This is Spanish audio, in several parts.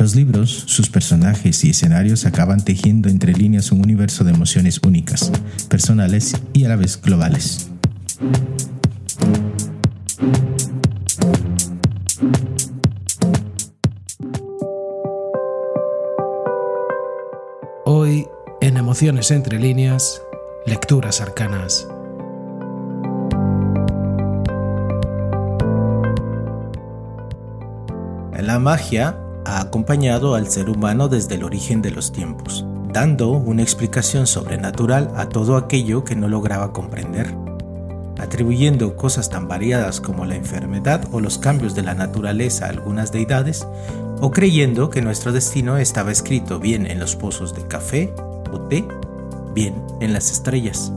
Los libros, sus personajes y escenarios acaban tejiendo entre líneas un universo de emociones únicas, personales y a la vez globales. Hoy, en Emociones entre líneas, lecturas arcanas. La magia ha acompañado al ser humano desde el origen de los tiempos, dando una explicación sobrenatural a todo aquello que no lograba comprender, atribuyendo cosas tan variadas como la enfermedad o los cambios de la naturaleza a algunas deidades, o creyendo que nuestro destino estaba escrito bien en los pozos de café o té, bien en las estrellas.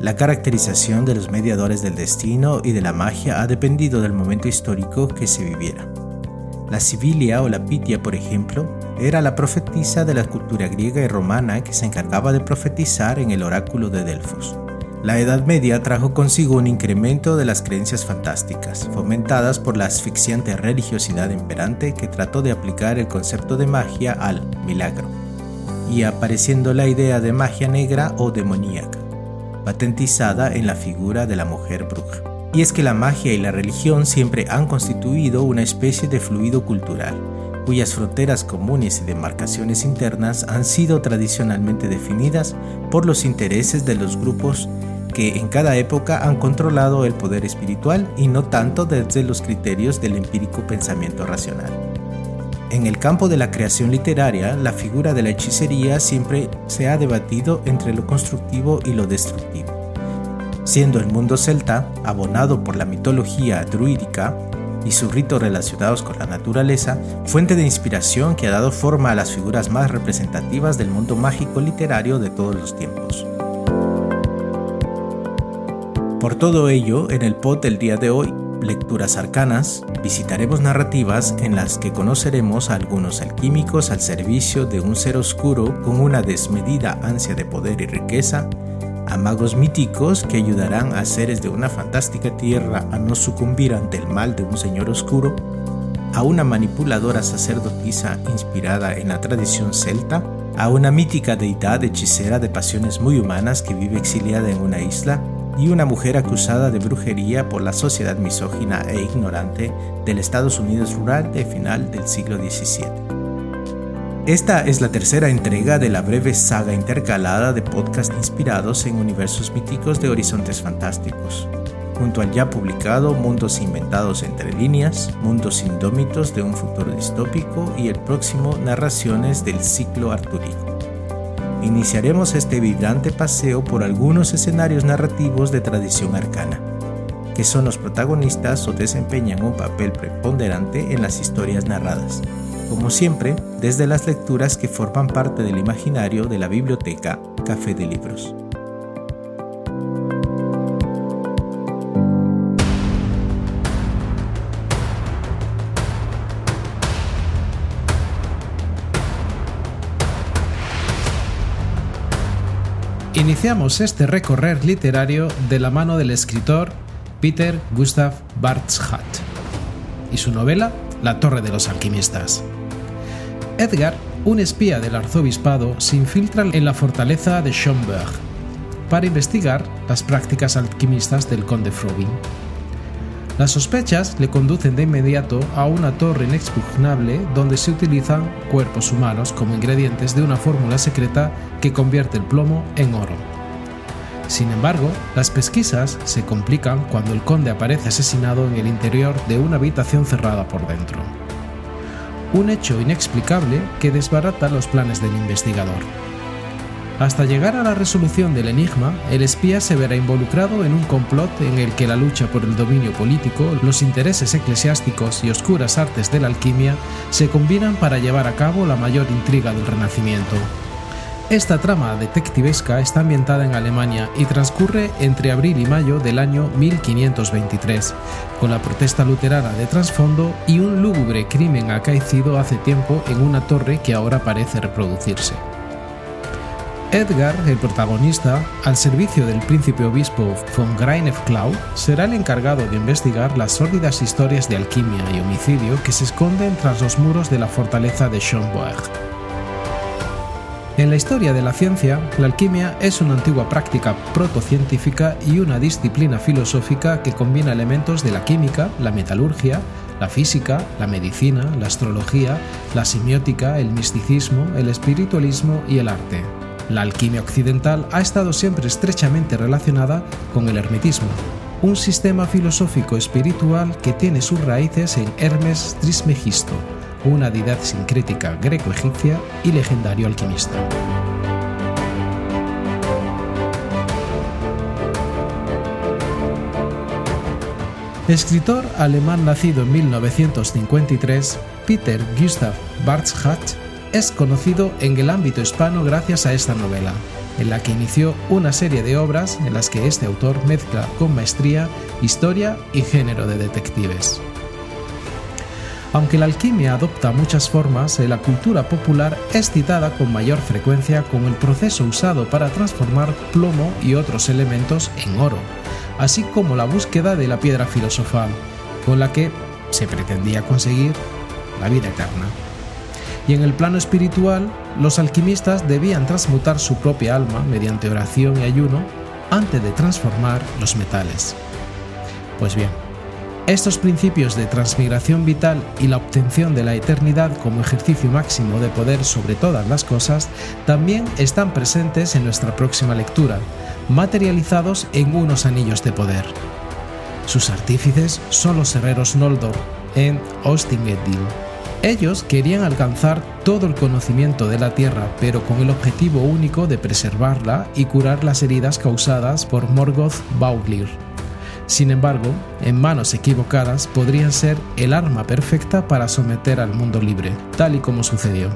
La caracterización de los mediadores del destino y de la magia ha dependido del momento histórico que se viviera. La Sibilia o la Pitia, por ejemplo, era la profetisa de la cultura griega y romana que se encargaba de profetizar en el oráculo de Delfos. La Edad Media trajo consigo un incremento de las creencias fantásticas, fomentadas por la asfixiante religiosidad imperante que trató de aplicar el concepto de magia al milagro, y apareciendo la idea de magia negra o demoníaca, patentizada en la figura de la mujer bruja. Y es que la magia y la religión siempre han constituido una especie de fluido cultural, cuyas fronteras comunes y demarcaciones internas han sido tradicionalmente definidas por los intereses de los grupos que en cada época han controlado el poder espiritual y no tanto desde los criterios del empírico pensamiento racional. En el campo de la creación literaria, la figura de la hechicería siempre se ha debatido entre lo constructivo y lo destructivo siendo el mundo celta, abonado por la mitología druídica y sus ritos relacionados con la naturaleza, fuente de inspiración que ha dado forma a las figuras más representativas del mundo mágico literario de todos los tiempos. Por todo ello, en el pod del día de hoy, Lecturas Arcanas, visitaremos narrativas en las que conoceremos a algunos alquímicos al servicio de un ser oscuro con una desmedida ansia de poder y riqueza a magos míticos que ayudarán a seres de una fantástica tierra a no sucumbir ante el mal de un señor oscuro, a una manipuladora sacerdotisa inspirada en la tradición celta, a una mítica deidad hechicera de pasiones muy humanas que vive exiliada en una isla, y una mujer acusada de brujería por la sociedad misógina e ignorante del Estados Unidos rural de final del siglo XVII. Esta es la tercera entrega de la breve saga intercalada de podcasts inspirados en universos míticos de horizontes fantásticos, junto al ya publicado Mundos Inventados entre líneas, Mundos Indómitos de un futuro distópico y el próximo Narraciones del ciclo artúrico. Iniciaremos este vibrante paseo por algunos escenarios narrativos de tradición arcana, que son los protagonistas o desempeñan un papel preponderante en las historias narradas como siempre, desde las lecturas que forman parte del imaginario de la biblioteca Café de Libros. Iniciamos este recorrer literario de la mano del escritor Peter Gustav Bartschat y su novela La Torre de los Alquimistas. Edgar, un espía del arzobispado, se infiltra en la fortaleza de Schomberg para investigar las prácticas alquimistas del conde Frobin. Las sospechas le conducen de inmediato a una torre inexpugnable donde se utilizan cuerpos humanos como ingredientes de una fórmula secreta que convierte el plomo en oro. Sin embargo, las pesquisas se complican cuando el conde aparece asesinado en el interior de una habitación cerrada por dentro un hecho inexplicable que desbarata los planes del investigador. Hasta llegar a la resolución del enigma, el espía se verá involucrado en un complot en el que la lucha por el dominio político, los intereses eclesiásticos y oscuras artes de la alquimia se combinan para llevar a cabo la mayor intriga del Renacimiento. Esta trama detectivesca está ambientada en Alemania y transcurre entre abril y mayo del año 1523, con la protesta luterana de trasfondo y un lúgubre crimen acaecido hace tiempo en una torre que ahora parece reproducirse. Edgar, el protagonista, al servicio del príncipe obispo von Greinefklau, será el encargado de investigar las sórdidas historias de alquimia y homicidio que se esconden tras los muros de la fortaleza de Schönberg. En la historia de la ciencia, la alquimia es una antigua práctica protocientífica y una disciplina filosófica que combina elementos de la química, la metalurgia, la física, la medicina, la astrología, la semiótica, el misticismo, el espiritualismo y el arte. La alquimia occidental ha estado siempre estrechamente relacionada con el hermetismo, un sistema filosófico espiritual que tiene sus raíces en Hermes Trismegisto, una deidad sincrética greco-egipcia y legendario alquimista. Escritor alemán nacido en 1953, Peter Gustav Bartschat es conocido en el ámbito hispano gracias a esta novela, en la que inició una serie de obras en las que este autor mezcla con maestría historia y género de detectives. Aunque la alquimia adopta muchas formas, en la cultura popular es citada con mayor frecuencia como el proceso usado para transformar plomo y otros elementos en oro, así como la búsqueda de la piedra filosofal, con la que se pretendía conseguir la vida eterna. Y en el plano espiritual, los alquimistas debían transmutar su propia alma mediante oración y ayuno antes de transformar los metales. Pues bien, estos principios de transmigración vital y la obtención de la eternidad como ejercicio máximo de poder sobre todas las cosas también están presentes en nuestra próxima lectura, materializados en unos anillos de poder. Sus artífices son los herreros Noldor en Ostingedil. Ellos querían alcanzar todo el conocimiento de la Tierra, pero con el objetivo único de preservarla y curar las heridas causadas por Morgoth Bauglir sin embargo, en manos equivocadas podrían ser el arma perfecta para someter al mundo libre, tal y como sucedió.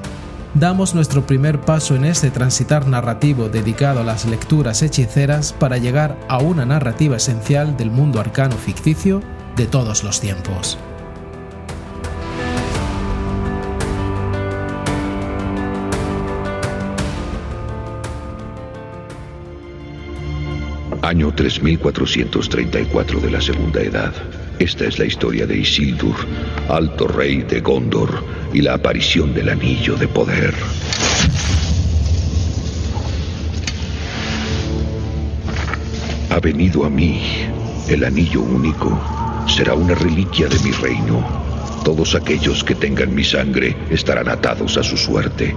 Damos nuestro primer paso en este transitar narrativo dedicado a las lecturas hechiceras para llegar a una narrativa esencial del mundo arcano ficticio de todos los tiempos. Año 3434 de la Segunda Edad. Esta es la historia de Isildur, alto rey de Gondor, y la aparición del anillo de poder. Ha venido a mí el anillo único. Será una reliquia de mi reino. Todos aquellos que tengan mi sangre estarán atados a su suerte,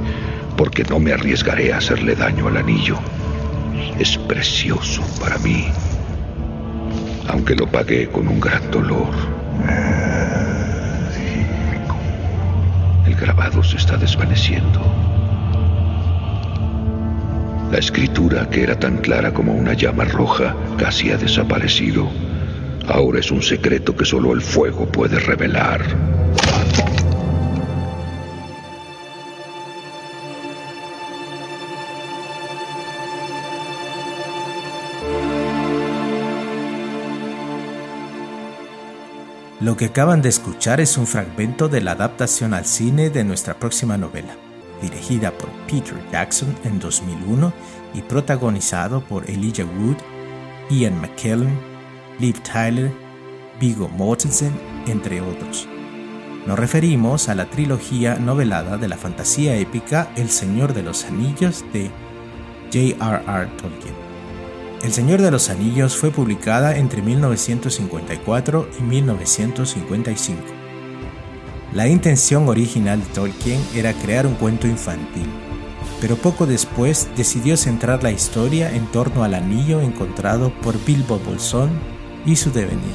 porque no me arriesgaré a hacerle daño al anillo es precioso para mí, aunque lo pagué con un gran dolor. El grabado se está desvaneciendo. La escritura, que era tan clara como una llama roja, casi ha desaparecido. Ahora es un secreto que solo el fuego puede revelar. Lo que acaban de escuchar es un fragmento de la adaptación al cine de nuestra próxima novela, dirigida por Peter Jackson en 2001 y protagonizado por Elijah Wood, Ian McKellen, Liv Tyler, Viggo Mortensen, entre otros. Nos referimos a la trilogía novelada de la fantasía épica El Señor de los Anillos de J.R.R. Tolkien. El Señor de los Anillos fue publicada entre 1954 y 1955. La intención original de Tolkien era crear un cuento infantil, pero poco después decidió centrar la historia en torno al anillo encontrado por Bilbo Bolsón y su devenir,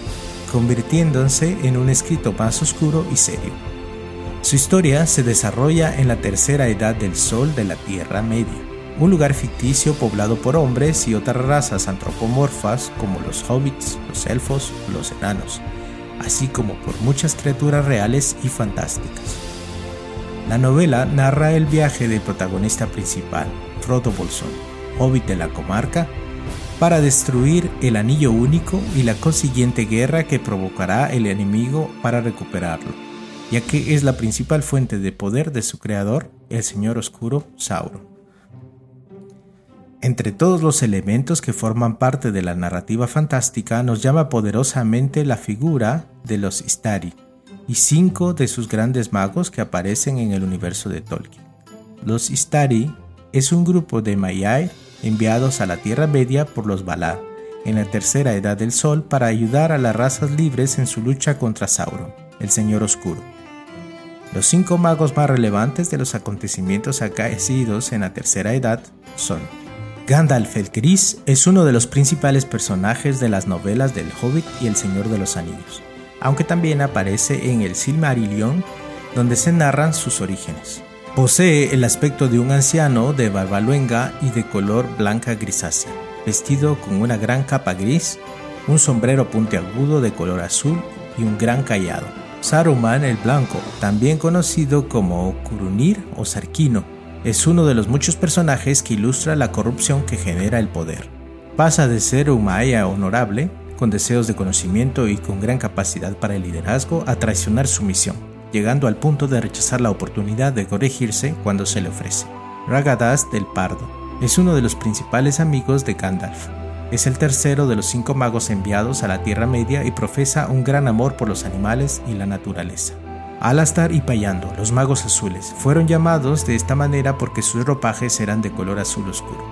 convirtiéndose en un escrito más oscuro y serio. Su historia se desarrolla en la tercera edad del Sol de la Tierra Media un lugar ficticio poblado por hombres y otras razas antropomorfas como los hobbits, los elfos los enanos, así como por muchas criaturas reales y fantásticas. La novela narra el viaje del protagonista principal, Frodo Bolsón, hobbit de la comarca, para destruir el anillo único y la consiguiente guerra que provocará el enemigo para recuperarlo, ya que es la principal fuente de poder de su creador, el Señor Oscuro Sauron. Entre todos los elementos que forman parte de la narrativa fantástica nos llama poderosamente la figura de los Istari y cinco de sus grandes magos que aparecen en el universo de Tolkien. Los Istari es un grupo de Maiai enviados a la Tierra Media por los Valar en la tercera edad del Sol para ayudar a las razas libres en su lucha contra Sauron, el Señor Oscuro. Los cinco magos más relevantes de los acontecimientos acaecidos en la tercera edad son Gandalf el Gris es uno de los principales personajes de las novelas del Hobbit y El Señor de los Anillos, aunque también aparece en el Silmarillion, donde se narran sus orígenes. Posee el aspecto de un anciano de barba luenga y de color blanca grisácea, vestido con una gran capa gris, un sombrero puntiagudo de color azul y un gran callado. Saruman el Blanco, también conocido como Curunir o Sarquino, es uno de los muchos personajes que ilustra la corrupción que genera el poder. Pasa de ser un Maya honorable, con deseos de conocimiento y con gran capacidad para el liderazgo, a traicionar su misión, llegando al punto de rechazar la oportunidad de corregirse cuando se le ofrece. Ragadas del Pardo es uno de los principales amigos de Gandalf. Es el tercero de los cinco magos enviados a la Tierra Media y profesa un gran amor por los animales y la naturaleza. Alastar y Payando, los magos azules, fueron llamados de esta manera porque sus ropajes eran de color azul oscuro.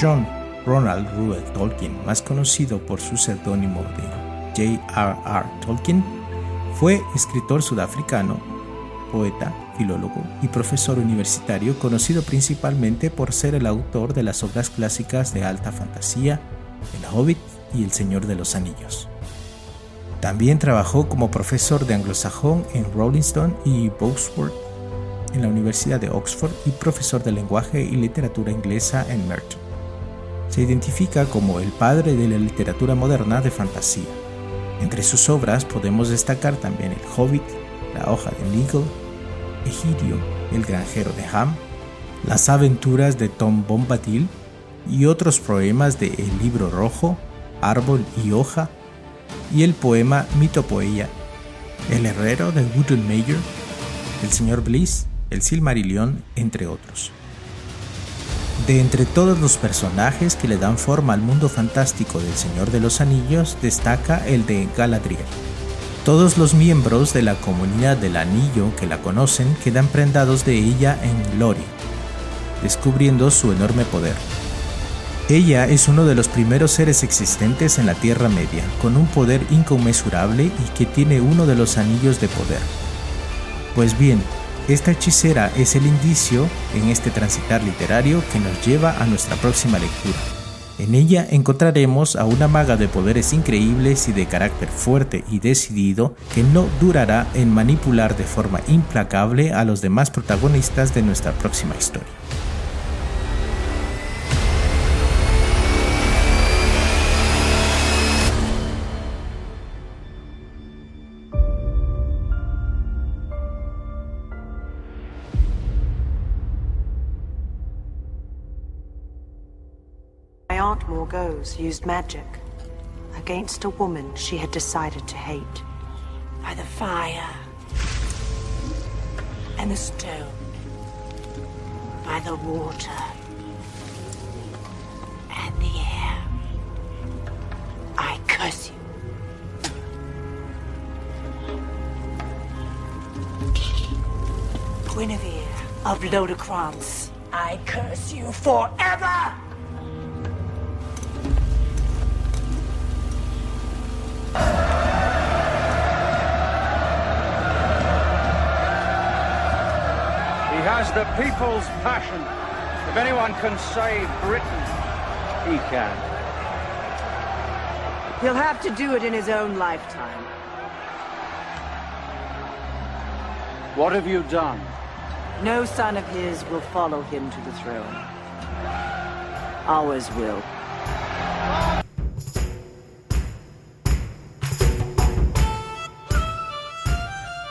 John Ronald Reuel Tolkien, más conocido por su seudónimo de J.R.R. Tolkien, fue escritor sudafricano, poeta, filólogo y profesor universitario conocido principalmente por ser el autor de las obras clásicas de alta fantasía, El Hobbit y El Señor de los Anillos. También trabajó como profesor de anglosajón en Rolling Stone y Bosworth en la Universidad de Oxford y profesor de lenguaje y literatura inglesa en Merton. Se identifica como el padre de la literatura moderna de fantasía. Entre sus obras podemos destacar también El Hobbit, La hoja de Nigel, Egidio, el granjero de Ham, las aventuras de Tom Bombadil y otros poemas de El libro rojo, Árbol y hoja, y el poema Mitopoeia, El herrero de Mayor, El señor Bliss, El Silmarillion, entre otros. De entre todos los personajes que le dan forma al mundo fantástico del Señor de los Anillos, destaca el de Galadriel todos los miembros de la comunidad del anillo que la conocen quedan prendados de ella en Lori, descubriendo su enorme poder. Ella es uno de los primeros seres existentes en la Tierra Media, con un poder inconmensurable y que tiene uno de los anillos de poder. Pues bien, esta hechicera es el indicio en este transitar literario que nos lleva a nuestra próxima lectura. En ella encontraremos a una maga de poderes increíbles y de carácter fuerte y decidido que no durará en manipular de forma implacable a los demás protagonistas de nuestra próxima historia. Morgause used magic against a woman she had decided to hate. By the fire and the stone, by the water and the air. I curse you. Guinevere of Lodocrance, I curse you forever! Has the people's passion. If anyone can save Britain, he can. He'll have to do it in his own lifetime. What have you done? No son of his will follow him to the throne. Ours will.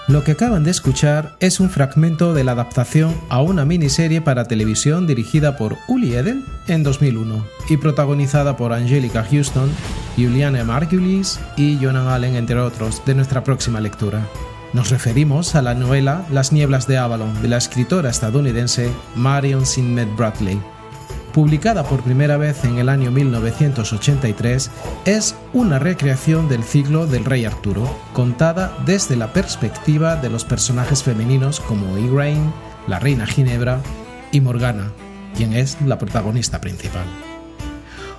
Lo que acaban de escuchar es un fragmento de la adaptación a una miniserie para televisión dirigida por Uli Edel en 2001 y protagonizada por Angelica Houston, Juliana Margulies y Jonan Allen, entre otros, de nuestra próxima lectura. Nos referimos a la novela Las nieblas de Avalon de la escritora estadounidense Marion Sinmet Bradley publicada por primera vez en el año 1983, es una recreación del ciclo del rey Arturo, contada desde la perspectiva de los personajes femeninos como Igraine, la reina Ginebra y Morgana, quien es la protagonista principal.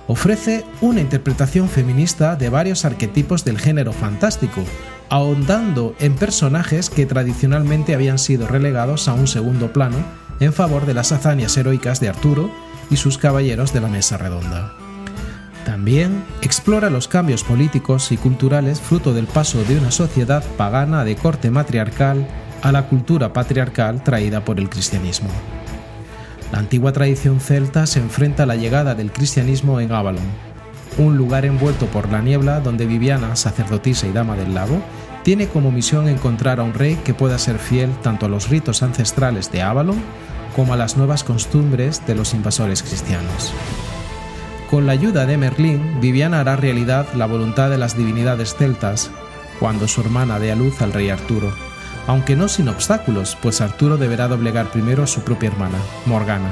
Ofrece una interpretación feminista de varios arquetipos del género fantástico, ahondando en personajes que tradicionalmente habían sido relegados a un segundo plano en favor de las hazañas heroicas de Arturo y sus caballeros de la mesa redonda. También explora los cambios políticos y culturales fruto del paso de una sociedad pagana de corte matriarcal a la cultura patriarcal traída por el cristianismo. La antigua tradición celta se enfrenta a la llegada del cristianismo en Avalon, un lugar envuelto por la niebla donde Viviana, sacerdotisa y dama del lago, tiene como misión encontrar a un rey que pueda ser fiel tanto a los ritos ancestrales de Avalon como a las nuevas costumbres de los invasores cristianos. Con la ayuda de Merlín, Viviana hará realidad la voluntad de las divinidades celtas cuando su hermana dé a luz al rey Arturo, aunque no sin obstáculos, pues Arturo deberá doblegar primero a su propia hermana, Morgana.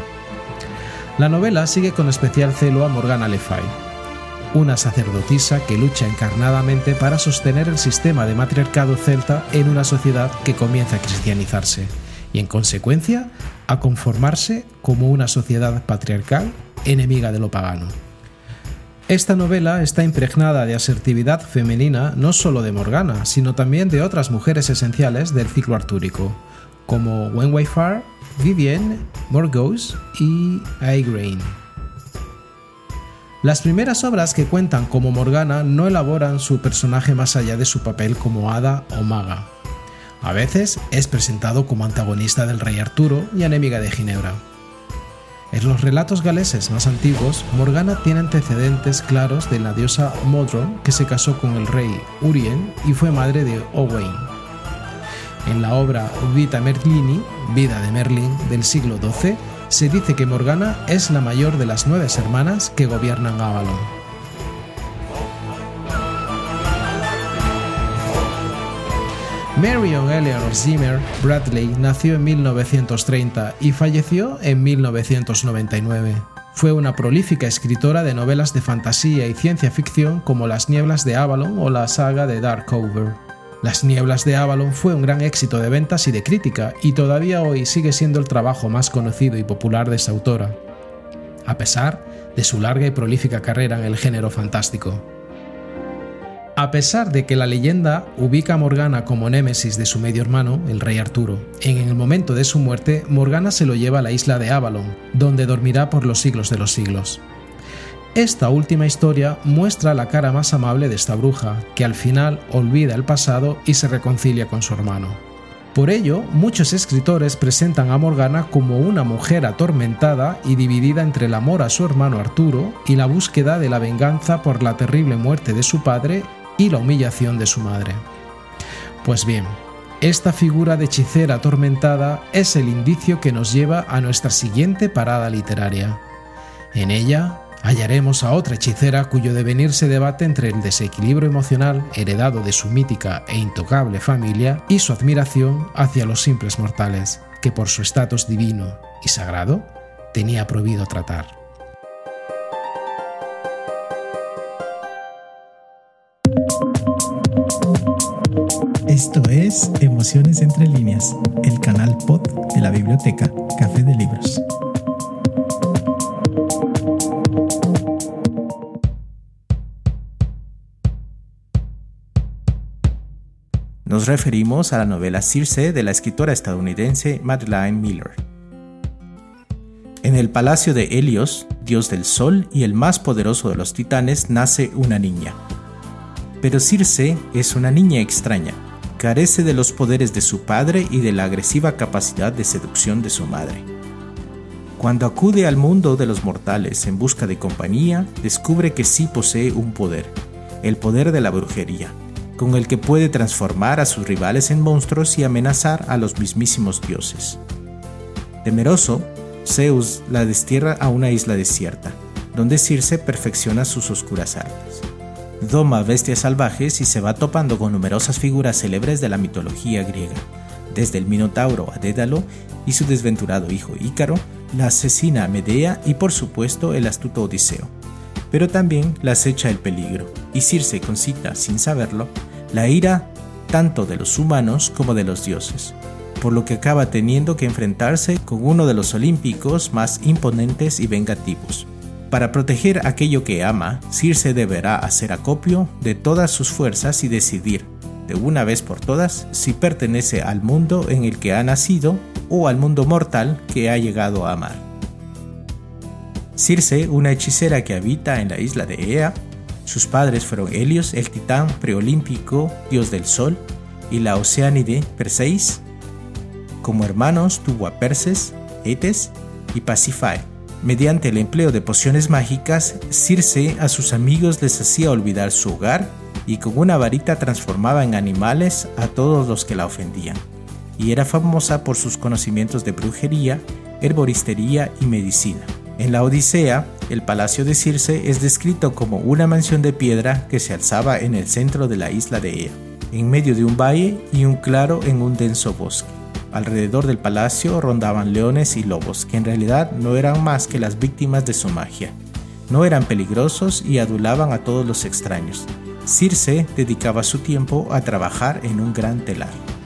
La novela sigue con especial celo a Morgana Le Fay, una sacerdotisa que lucha encarnadamente para sostener el sistema de matriarcado celta en una sociedad que comienza a cristianizarse y en consecuencia a conformarse como una sociedad patriarcal enemiga de lo pagano. Esta novela está impregnada de asertividad femenina no solo de Morgana, sino también de otras mujeres esenciales del ciclo artúrico, como Wen Weifar, Vivienne, Morgause y Igraine. Las primeras obras que cuentan como Morgana no elaboran su personaje más allá de su papel como hada o maga, a veces es presentado como antagonista del rey Arturo y enemiga de Ginebra. En los relatos galeses más antiguos, Morgana tiene antecedentes claros de la diosa Modron, que se casó con el rey Urien y fue madre de Owain. En la obra Vita Merlini, Vida de Merlin, del siglo XII, se dice que Morgana es la mayor de las nueve hermanas que gobiernan Avalon. Marion Eleanor Zimmer Bradley nació en 1930 y falleció en 1999. Fue una prolífica escritora de novelas de fantasía y ciencia ficción como Las Nieblas de Avalon o la saga de Darkover. Las Nieblas de Avalon fue un gran éxito de ventas y de crítica, y todavía hoy sigue siendo el trabajo más conocido y popular de esa autora, a pesar de su larga y prolífica carrera en el género fantástico. A pesar de que la leyenda ubica a Morgana como némesis de su medio hermano, el rey Arturo, en el momento de su muerte, Morgana se lo lleva a la isla de Avalon, donde dormirá por los siglos de los siglos. Esta última historia muestra la cara más amable de esta bruja, que al final olvida el pasado y se reconcilia con su hermano. Por ello, muchos escritores presentan a Morgana como una mujer atormentada y dividida entre el amor a su hermano Arturo y la búsqueda de la venganza por la terrible muerte de su padre y la humillación de su madre. Pues bien, esta figura de hechicera atormentada es el indicio que nos lleva a nuestra siguiente parada literaria. En ella hallaremos a otra hechicera cuyo devenir se debate entre el desequilibrio emocional heredado de su mítica e intocable familia y su admiración hacia los simples mortales, que por su estatus divino y sagrado tenía prohibido tratar. Esto es Emociones entre líneas, el canal pod de la biblioteca Café de Libros. Nos referimos a la novela Circe de la escritora estadounidense Madeline Miller. En el palacio de Helios, dios del sol y el más poderoso de los titanes, nace una niña. Pero Circe es una niña extraña, carece de los poderes de su padre y de la agresiva capacidad de seducción de su madre. Cuando acude al mundo de los mortales en busca de compañía, descubre que sí posee un poder, el poder de la brujería, con el que puede transformar a sus rivales en monstruos y amenazar a los mismísimos dioses. Temeroso, Zeus la destierra a una isla desierta, donde Circe perfecciona sus oscuras artes. Doma bestias salvajes y se va topando con numerosas figuras célebres de la mitología griega, desde el Minotauro a Dédalo y su desventurado hijo Ícaro, la asesina Medea y por supuesto el astuto Odiseo. Pero también la acecha el peligro, y Circe concita, sin saberlo, la ira tanto de los humanos como de los dioses, por lo que acaba teniendo que enfrentarse con uno de los olímpicos más imponentes y vengativos. Para proteger aquello que ama, Circe deberá hacer acopio de todas sus fuerzas y decidir, de una vez por todas, si pertenece al mundo en el que ha nacido o al mundo mortal que ha llegado a amar. Circe, una hechicera que habita en la isla de Ea, sus padres fueron Helios, el titán preolímpico, dios del sol, y la oceánide Perseis. Como hermanos tuvo a Perses, Etes y Pasifae. Mediante el empleo de pociones mágicas, Circe a sus amigos les hacía olvidar su hogar y con una varita transformaba en animales a todos los que la ofendían. Y era famosa por sus conocimientos de brujería, herboristería y medicina. En la Odisea, el palacio de Circe es descrito como una mansión de piedra que se alzaba en el centro de la isla de Ea, en medio de un valle y un claro en un denso bosque. Alrededor del palacio rondaban leones y lobos, que en realidad no eran más que las víctimas de su magia. No eran peligrosos y adulaban a todos los extraños. Circe dedicaba su tiempo a trabajar en un gran telar.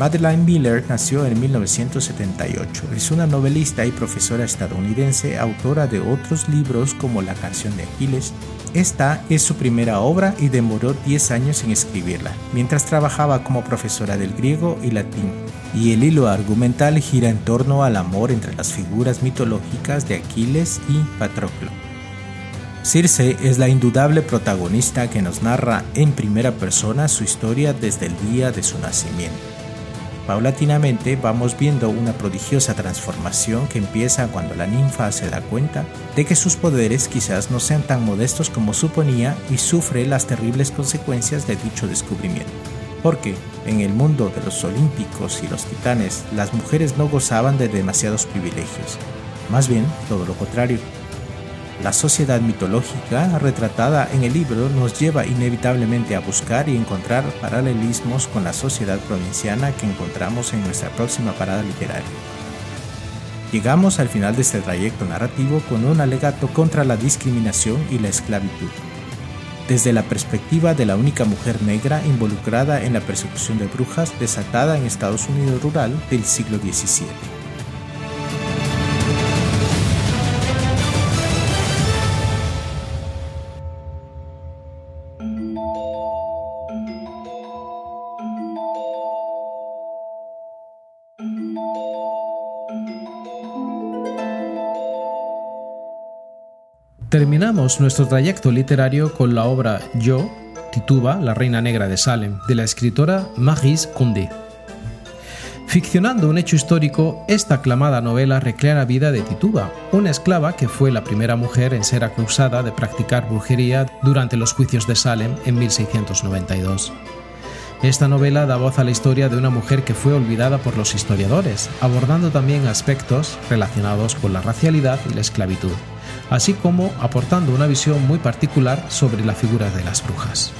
Madeline Miller nació en 1978. Es una novelista y profesora estadounidense, autora de otros libros como La canción de Aquiles. Esta es su primera obra y demoró 10 años en escribirla, mientras trabajaba como profesora del griego y latín. Y el hilo argumental gira en torno al amor entre las figuras mitológicas de Aquiles y Patroclo. Circe es la indudable protagonista que nos narra en primera persona su historia desde el día de su nacimiento. Paulatinamente vamos viendo una prodigiosa transformación que empieza cuando la ninfa se da cuenta de que sus poderes quizás no sean tan modestos como suponía y sufre las terribles consecuencias de dicho descubrimiento. Porque en el mundo de los olímpicos y los titanes las mujeres no gozaban de demasiados privilegios, más bien todo lo contrario la sociedad mitológica retratada en el libro nos lleva inevitablemente a buscar y encontrar paralelismos con la sociedad provinciana que encontramos en nuestra próxima parada literaria. Llegamos al final de este trayecto narrativo con un alegato contra la discriminación y la esclavitud, desde la perspectiva de la única mujer negra involucrada en la persecución de brujas desatada en Estados Unidos rural del siglo XVII. Terminamos nuestro trayecto literario con la obra Yo, Tituba, la reina negra de Salem, de la escritora Maris Condé. Ficcionando un hecho histórico, esta aclamada novela recrea la vida de Tituba, una esclava que fue la primera mujer en ser acusada de practicar brujería durante los juicios de Salem en 1692. Esta novela da voz a la historia de una mujer que fue olvidada por los historiadores, abordando también aspectos relacionados con la racialidad y la esclavitud así como aportando una visión muy particular sobre la figura de las brujas.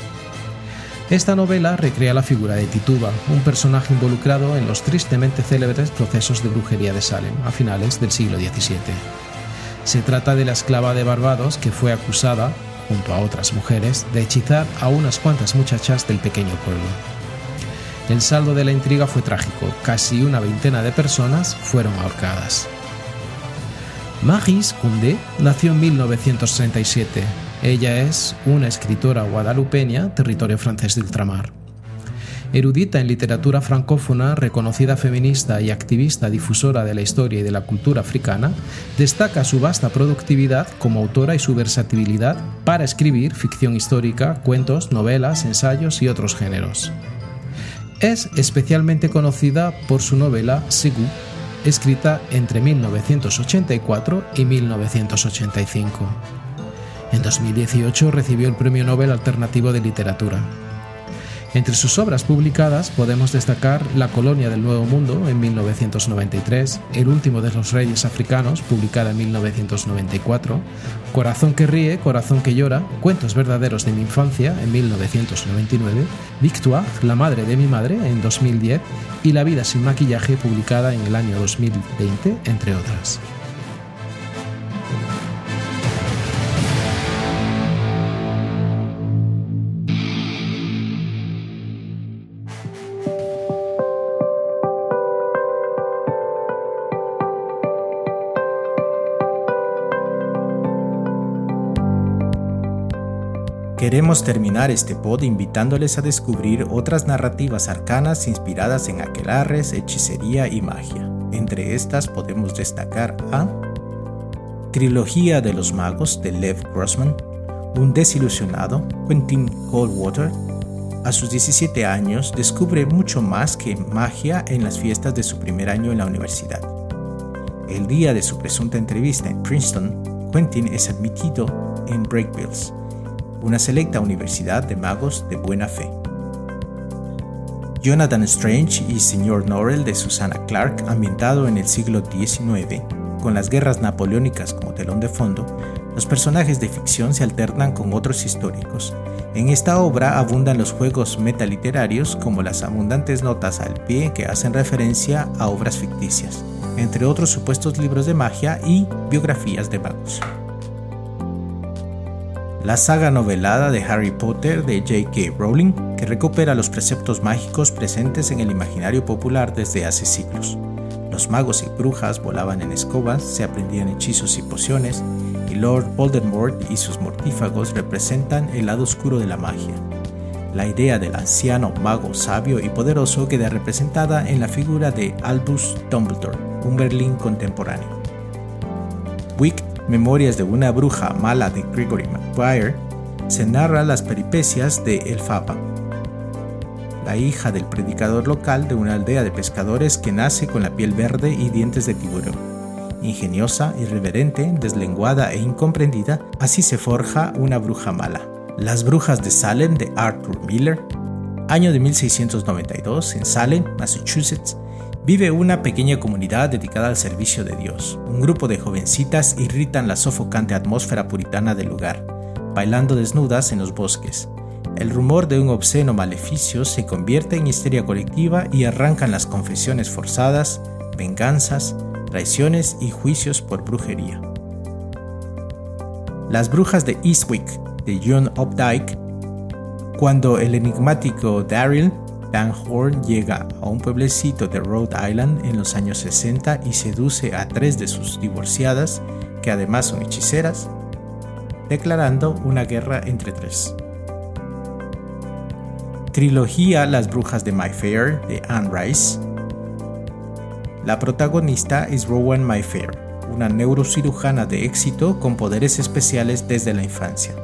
Esta novela recrea la figura de Tituba, un personaje involucrado en los tristemente célebres procesos de brujería de Salem a finales del siglo XVII. Se trata de la esclava de Barbados que fue acusada, junto a otras mujeres, de hechizar a unas cuantas muchachas del pequeño pueblo. El saldo de la intriga fue trágico, casi una veintena de personas fueron ahorcadas. Maris Condé nació en 1937. Ella es una escritora guadalupeña, territorio francés de ultramar. Erudita en literatura francófona, reconocida feminista y activista difusora de la historia y de la cultura africana, destaca su vasta productividad como autora y su versatilidad para escribir ficción histórica, cuentos, novelas, ensayos y otros géneros. Es especialmente conocida por su novela Segú, escrita entre 1984 y 1985. En 2018 recibió el Premio Nobel Alternativo de Literatura. Entre sus obras publicadas podemos destacar La colonia del Nuevo Mundo en 1993, El último de los reyes africanos, publicada en 1994, Corazón que ríe, Corazón que llora, Cuentos verdaderos de mi infancia en 1999, Victoire, La madre de mi madre en 2010 y La vida sin maquillaje, publicada en el año 2020, entre otras. Terminar este pod invitándoles a descubrir otras narrativas arcanas inspiradas en aquelarres, hechicería y magia. Entre estas podemos destacar a Trilogía de los Magos de Lev Grossman, un desilusionado, Quentin Coldwater, a sus 17 años descubre mucho más que magia en las fiestas de su primer año en la universidad. El día de su presunta entrevista en Princeton, Quentin es admitido en Breakbills, una selecta universidad de magos de buena fe. Jonathan Strange y Señor Norrell de Susana Clark, ambientado en el siglo XIX, con las guerras napoleónicas como telón de fondo, los personajes de ficción se alternan con otros históricos. En esta obra abundan los juegos metaliterarios como las abundantes notas al pie que hacen referencia a obras ficticias, entre otros supuestos libros de magia y biografías de magos la saga novelada de Harry Potter de J.K. Rowling, que recupera los preceptos mágicos presentes en el imaginario popular desde hace siglos. Los magos y brujas volaban en escobas, se aprendían hechizos y pociones, y Lord Voldemort y sus mortífagos representan el lado oscuro de la magia. La idea del anciano mago sabio y poderoso queda representada en la figura de Albus Dumbledore, un Berlín contemporáneo. Memorias de una bruja mala de Gregory Maguire, se narra las peripecias de Elfaba, la hija del predicador local de una aldea de pescadores que nace con la piel verde y dientes de tiburón. Ingeniosa, irreverente, deslenguada e incomprendida, así se forja una bruja mala. Las Brujas de Salem de Arthur Miller, año de 1692 en Salem, Massachusetts, vive una pequeña comunidad dedicada al servicio de Dios. Un grupo de jovencitas irritan la sofocante atmósfera puritana del lugar, bailando desnudas en los bosques. El rumor de un obsceno maleficio se convierte en histeria colectiva y arrancan las confesiones forzadas, venganzas, traiciones y juicios por brujería. Las brujas de Eastwick de John Updike, cuando el enigmático Daryl Dan Horn llega a un pueblecito de Rhode Island en los años 60 y seduce a tres de sus divorciadas, que además son hechiceras, declarando una guerra entre tres. Trilogía Las Brujas de Mayfair de Anne Rice. La protagonista es Rowan Mayfair, una neurocirujana de éxito con poderes especiales desde la infancia.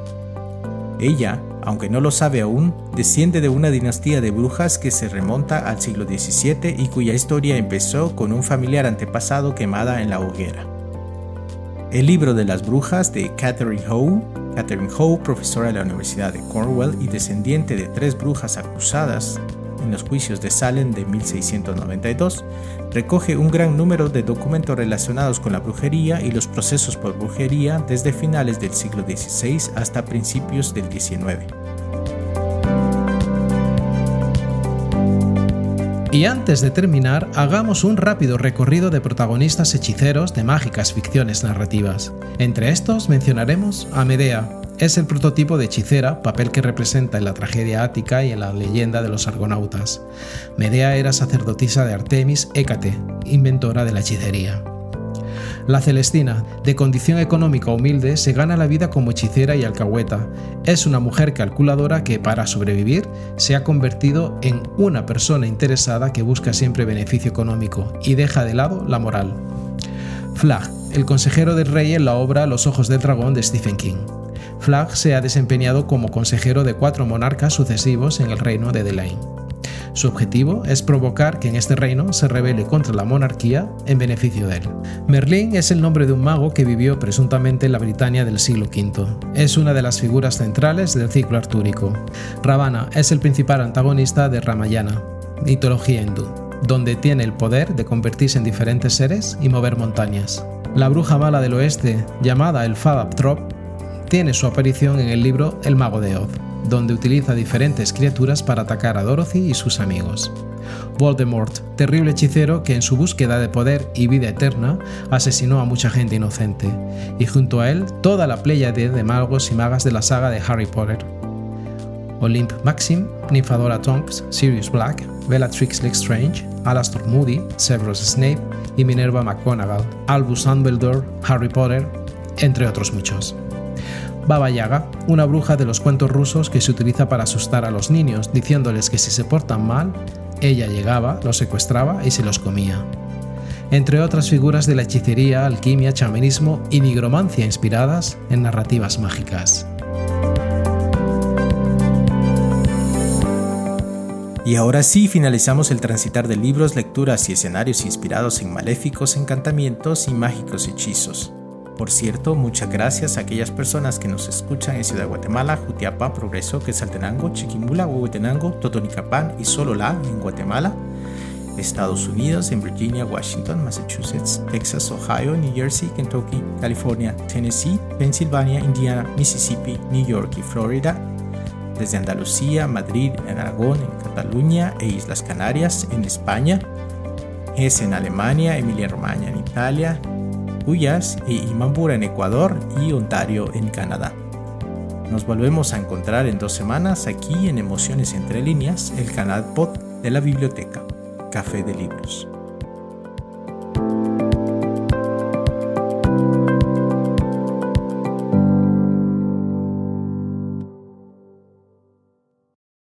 Ella aunque no lo sabe aún, desciende de una dinastía de brujas que se remonta al siglo XVII y cuya historia empezó con un familiar antepasado quemada en la hoguera. El libro de las brujas de Catherine Howe, Catherine Howe, profesora de la Universidad de Cornwall y descendiente de tres brujas acusadas en los juicios de Salem de 1692, recoge un gran número de documentos relacionados con la brujería y los procesos por brujería desde finales del siglo XVI hasta principios del XIX. Y antes de terminar, hagamos un rápido recorrido de protagonistas hechiceros de mágicas ficciones narrativas. Entre estos mencionaremos a Medea, es el prototipo de hechicera, papel que representa en la tragedia ática y en la leyenda de los argonautas. Medea era sacerdotisa de Artemis Hécate, inventora de la hechicería. La Celestina, de condición económica humilde, se gana la vida como hechicera y alcahueta. Es una mujer calculadora que, para sobrevivir, se ha convertido en una persona interesada que busca siempre beneficio económico y deja de lado la moral. Flag, el consejero del rey en la obra Los ojos del dragón de Stephen King. Flagg se ha desempeñado como consejero de cuatro monarcas sucesivos en el reino de Delane. Su objetivo es provocar que en este reino se rebele contra la monarquía en beneficio de él. Merlín es el nombre de un mago que vivió presuntamente en la Britania del siglo V. Es una de las figuras centrales del ciclo artúrico. Ravana es el principal antagonista de Ramayana, mitología hindú, donde tiene el poder de convertirse en diferentes seres y mover montañas. La bruja mala del oeste, llamada el Fadab tiene su aparición en el libro El mago de Oz donde utiliza diferentes criaturas para atacar a Dorothy y sus amigos. Voldemort, terrible hechicero que en su búsqueda de poder y vida eterna asesinó a mucha gente inocente, y junto a él toda la playa de magos y magas de la saga de Harry Potter. Olymp Maxim, Nymphadora Tonks, Sirius Black, Bellatrix Lestrange, Alastor Moody, Severus Snape y Minerva McGonagall, Albus Dumbledore, Harry Potter, entre otros muchos. Baba Yaga, una bruja de los cuentos rusos que se utiliza para asustar a los niños, diciéndoles que si se portan mal, ella llegaba, los secuestraba y se los comía. Entre otras figuras de la hechicería, alquimia, chamanismo y nigromancia inspiradas en narrativas mágicas. Y ahora sí finalizamos el transitar de libros, lecturas y escenarios inspirados en maléficos encantamientos y mágicos hechizos. Por cierto, muchas gracias a aquellas personas que nos escuchan en Ciudad de Guatemala, Jutiapa, Progreso, Quetzaltenango, Chiquimula, Huehuetenango, Totonicapán y Sololá en Guatemala, Estados Unidos, en Virginia, Washington, Massachusetts, Texas, Ohio, New Jersey, Kentucky, California, Tennessee, Pensilvania, Indiana, Mississippi, New York y Florida, desde Andalucía, Madrid, en Aragón, en Cataluña e Islas Canarias, en España, es en Alemania, Emilia-Romagna en Italia, Cuyas e Imambura en Ecuador y Ontario en Canadá. Nos volvemos a encontrar en dos semanas aquí en Emociones Entre Líneas, el canal pod de la biblioteca Café de Libros.